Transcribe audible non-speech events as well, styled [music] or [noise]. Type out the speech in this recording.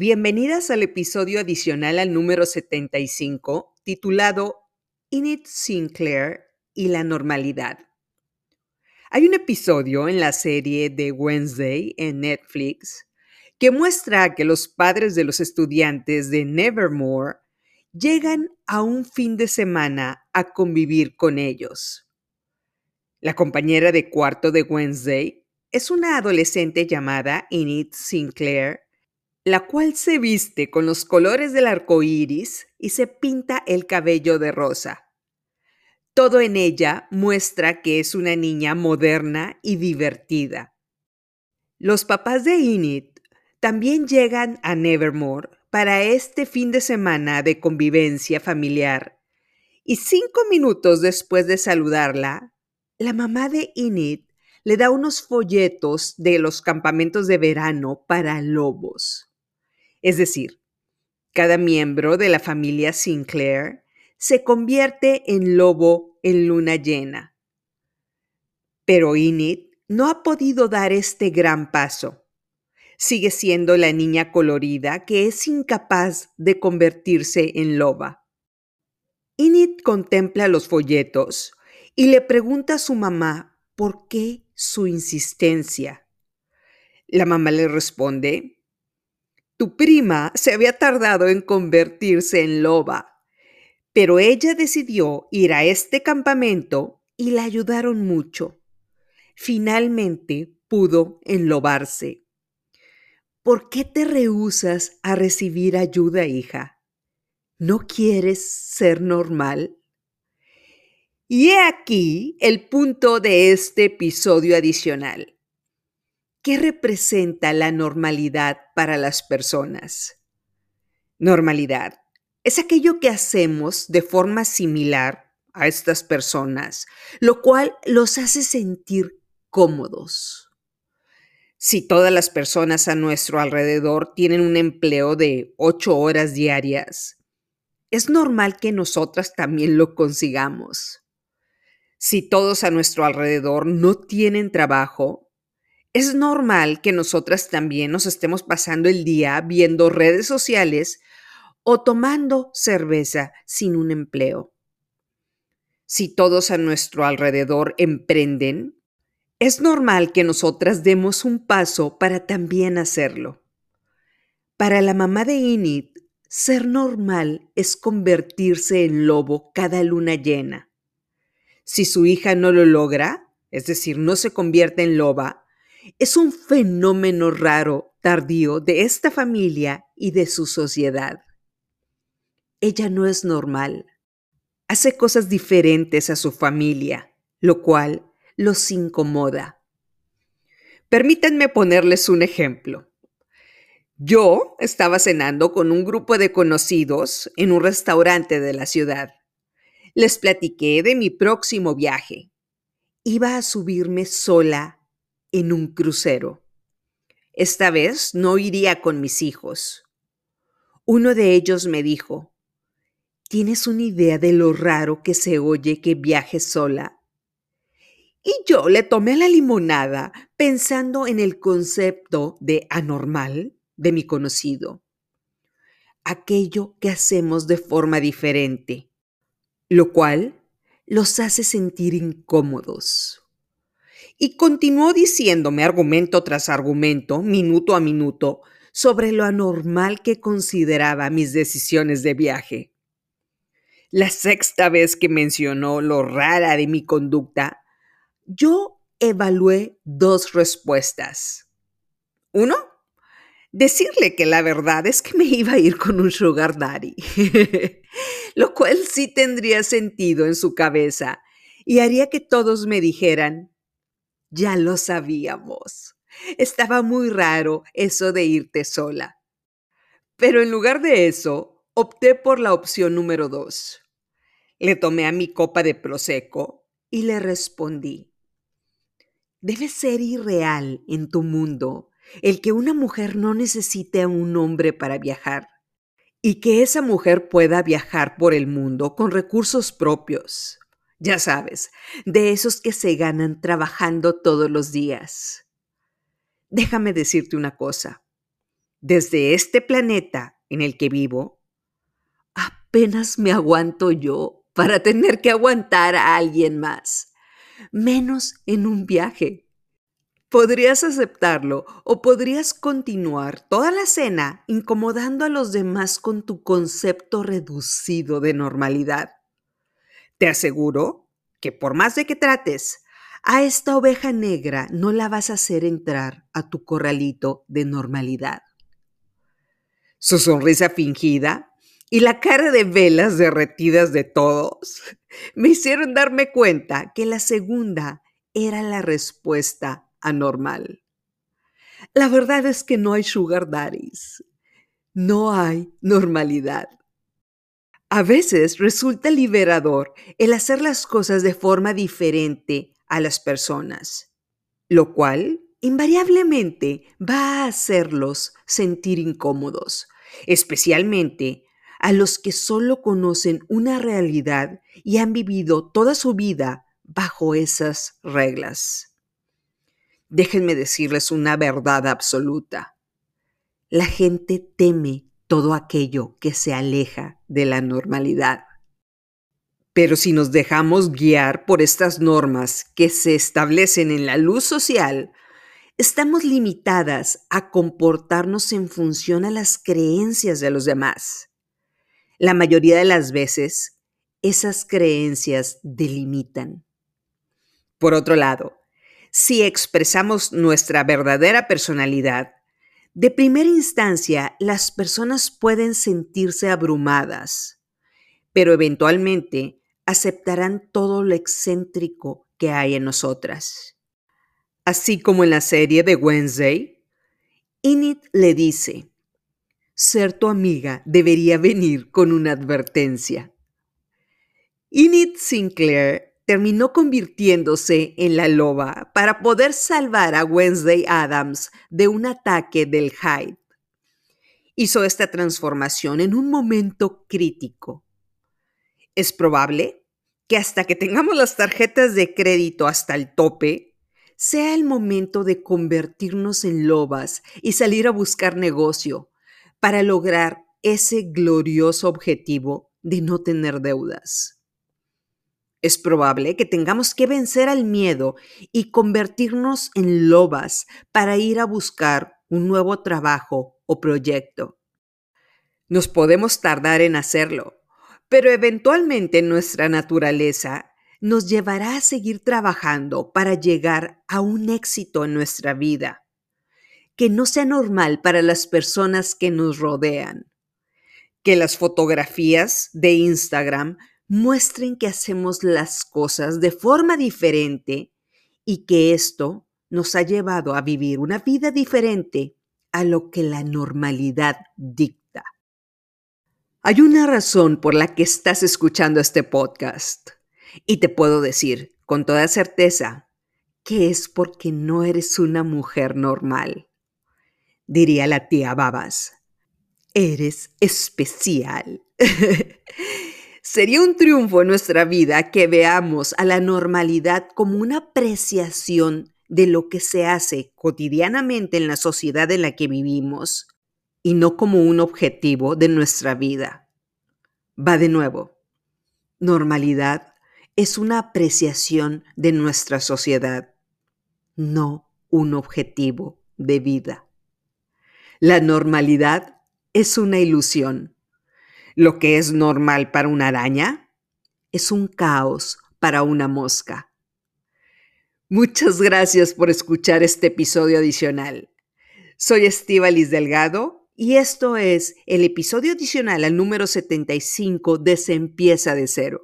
Bienvenidas al episodio adicional al número 75, titulado Enid Sinclair y la normalidad. Hay un episodio en la serie de Wednesday en Netflix que muestra que los padres de los estudiantes de Nevermore llegan a un fin de semana a convivir con ellos. La compañera de cuarto de Wednesday es una adolescente llamada Enid Sinclair, la cual se viste con los colores del arco iris y se pinta el cabello de rosa. Todo en ella muestra que es una niña moderna y divertida. Los papás de Enid también llegan a Nevermore para este fin de semana de convivencia familiar y cinco minutos después de saludarla, la mamá de Enid le da unos folletos de los campamentos de verano para lobos. Es decir, cada miembro de la familia Sinclair se convierte en lobo en luna llena. Pero Enid no ha podido dar este gran paso. Sigue siendo la niña colorida que es incapaz de convertirse en loba. Enid contempla los folletos y le pregunta a su mamá por qué su insistencia. La mamá le responde, tu prima se había tardado en convertirse en loba, pero ella decidió ir a este campamento y la ayudaron mucho. Finalmente pudo enlobarse. ¿Por qué te rehusas a recibir ayuda, hija? ¿No quieres ser normal? Y he aquí el punto de este episodio adicional. ¿Qué representa la normalidad para las personas? Normalidad es aquello que hacemos de forma similar a estas personas, lo cual los hace sentir cómodos. Si todas las personas a nuestro alrededor tienen un empleo de ocho horas diarias, es normal que nosotras también lo consigamos. Si todos a nuestro alrededor no tienen trabajo, es normal que nosotras también nos estemos pasando el día viendo redes sociales o tomando cerveza sin un empleo. Si todos a nuestro alrededor emprenden, es normal que nosotras demos un paso para también hacerlo. Para la mamá de Init, ser normal es convertirse en lobo cada luna llena. Si su hija no lo logra, es decir, no se convierte en loba, es un fenómeno raro, tardío de esta familia y de su sociedad. Ella no es normal. Hace cosas diferentes a su familia, lo cual los incomoda. Permítanme ponerles un ejemplo. Yo estaba cenando con un grupo de conocidos en un restaurante de la ciudad les platiqué de mi próximo viaje. Iba a subirme sola en un crucero. Esta vez no iría con mis hijos. Uno de ellos me dijo, ¿tienes una idea de lo raro que se oye que viajes sola? Y yo le tomé la limonada pensando en el concepto de anormal de mi conocido. Aquello que hacemos de forma diferente lo cual los hace sentir incómodos. Y continuó diciéndome argumento tras argumento, minuto a minuto, sobre lo anormal que consideraba mis decisiones de viaje. La sexta vez que mencionó lo rara de mi conducta, yo evalué dos respuestas. Uno, decirle que la verdad es que me iba a ir con un sugar daddy, [laughs] lo cual sí tendría sentido en su cabeza y haría que todos me dijeran, ya lo sabíamos. Estaba muy raro eso de irte sola. Pero en lugar de eso, opté por la opción número dos. Le tomé a mi copa de prosecco y le respondí, debe ser irreal en tu mundo el que una mujer no necesite a un hombre para viajar y que esa mujer pueda viajar por el mundo con recursos propios. Ya sabes, de esos que se ganan trabajando todos los días. Déjame decirte una cosa. desde este planeta en el que vivo, apenas me aguanto yo para [laughs] tener que aguantar a alguien más, menos en un viaje. Podrías aceptarlo o podrías continuar toda la cena incomodando a los demás con tu concepto reducido de normalidad. Te aseguro que por más de que trates, a esta oveja negra no la vas a hacer entrar a tu corralito de normalidad. Su sonrisa fingida y la cara de velas derretidas de todos [laughs] me hicieron darme cuenta que la segunda era la respuesta anormal. La verdad es que no hay sugar daddies. No hay normalidad. A veces resulta liberador el hacer las cosas de forma diferente a las personas, lo cual invariablemente va a hacerlos sentir incómodos, especialmente a los que solo conocen una realidad y han vivido toda su vida bajo esas reglas. Déjenme decirles una verdad absoluta. La gente teme todo aquello que se aleja de la normalidad. Pero si nos dejamos guiar por estas normas que se establecen en la luz social, estamos limitadas a comportarnos en función a las creencias de los demás. La mayoría de las veces, esas creencias delimitan. Por otro lado, si expresamos nuestra verdadera personalidad, de primera instancia las personas pueden sentirse abrumadas, pero eventualmente aceptarán todo lo excéntrico que hay en nosotras. Así como en la serie de Wednesday, Init le dice, ser tu amiga debería venir con una advertencia. Init Sinclair terminó convirtiéndose en la loba para poder salvar a Wednesday Adams de un ataque del Hyde. Hizo esta transformación en un momento crítico. Es probable que hasta que tengamos las tarjetas de crédito hasta el tope, sea el momento de convertirnos en lobas y salir a buscar negocio para lograr ese glorioso objetivo de no tener deudas. Es probable que tengamos que vencer al miedo y convertirnos en lobas para ir a buscar un nuevo trabajo o proyecto. Nos podemos tardar en hacerlo, pero eventualmente nuestra naturaleza nos llevará a seguir trabajando para llegar a un éxito en nuestra vida, que no sea normal para las personas que nos rodean, que las fotografías de Instagram muestren que hacemos las cosas de forma diferente y que esto nos ha llevado a vivir una vida diferente a lo que la normalidad dicta. Hay una razón por la que estás escuchando este podcast y te puedo decir con toda certeza que es porque no eres una mujer normal. Diría la tía Babas, eres especial. [laughs] Sería un triunfo en nuestra vida que veamos a la normalidad como una apreciación de lo que se hace cotidianamente en la sociedad en la que vivimos y no como un objetivo de nuestra vida. Va de nuevo. Normalidad es una apreciación de nuestra sociedad, no un objetivo de vida. La normalidad es una ilusión lo que es normal para una araña es un caos para una mosca. Muchas gracias por escuchar este episodio adicional. Soy Estíbalis Delgado y esto es el episodio adicional al número 75 de Se empieza de cero.